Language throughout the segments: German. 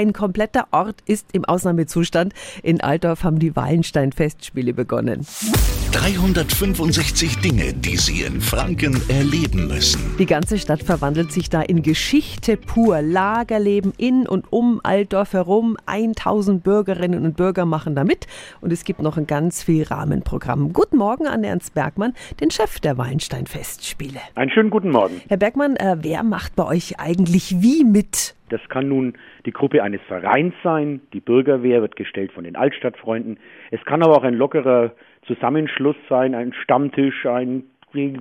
Ein kompletter Ort ist im Ausnahmezustand. In Altdorf haben die Wallenstein-Festspiele begonnen. 365 Dinge, die Sie in Franken erleben müssen. Die ganze Stadt verwandelt sich da in Geschichte pur. Lagerleben in und um Altdorf herum. 1000 Bürgerinnen und Bürger machen da mit. Und es gibt noch ein ganz viel Rahmenprogramm. Guten Morgen an Ernst Bergmann, den Chef der Wallenstein-Festspiele. Einen schönen guten Morgen. Herr Bergmann, äh, wer macht bei euch eigentlich wie mit? Das kann nun die Gruppe eines Vereins sein. Die Bürgerwehr wird gestellt von den Altstadtfreunden. Es kann aber auch ein lockerer Zusammenschluss sein, ein Stammtisch, ein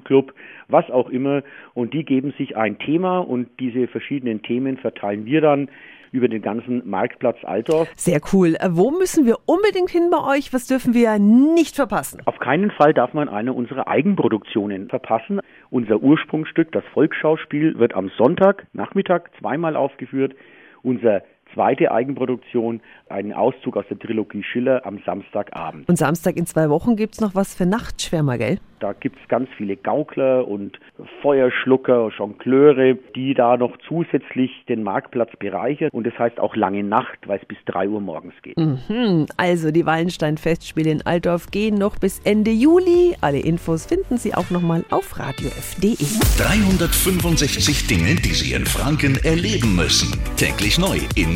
Club, was auch immer. Und die geben sich ein Thema und diese verschiedenen Themen verteilen wir dann über den ganzen Marktplatz Altdorf. Sehr cool. Äh, wo müssen wir unbedingt hin bei euch? Was dürfen wir nicht verpassen? Auf keinen Fall darf man eine unserer Eigenproduktionen verpassen. Unser Ursprungsstück, das Volksschauspiel, wird am Sonntag Nachmittag zweimal aufgeführt. Unser zweite Eigenproduktion, einen Auszug aus der Trilogie Schiller am Samstagabend. Und Samstag in zwei Wochen gibt es noch was für Nachtschwärmer, gell? Da gibt es ganz viele Gaukler und Feuerschlucker, Jongleure, die da noch zusätzlich den Marktplatz bereichern. Und das heißt auch lange Nacht, weil es bis 3 Uhr morgens geht. Mhm. Also die Wallenstein-Festspiele in Altdorf gehen noch bis Ende Juli. Alle Infos finden Sie auch nochmal auf radiof.de. 365 Dinge, die Sie in Franken erleben müssen. Täglich neu in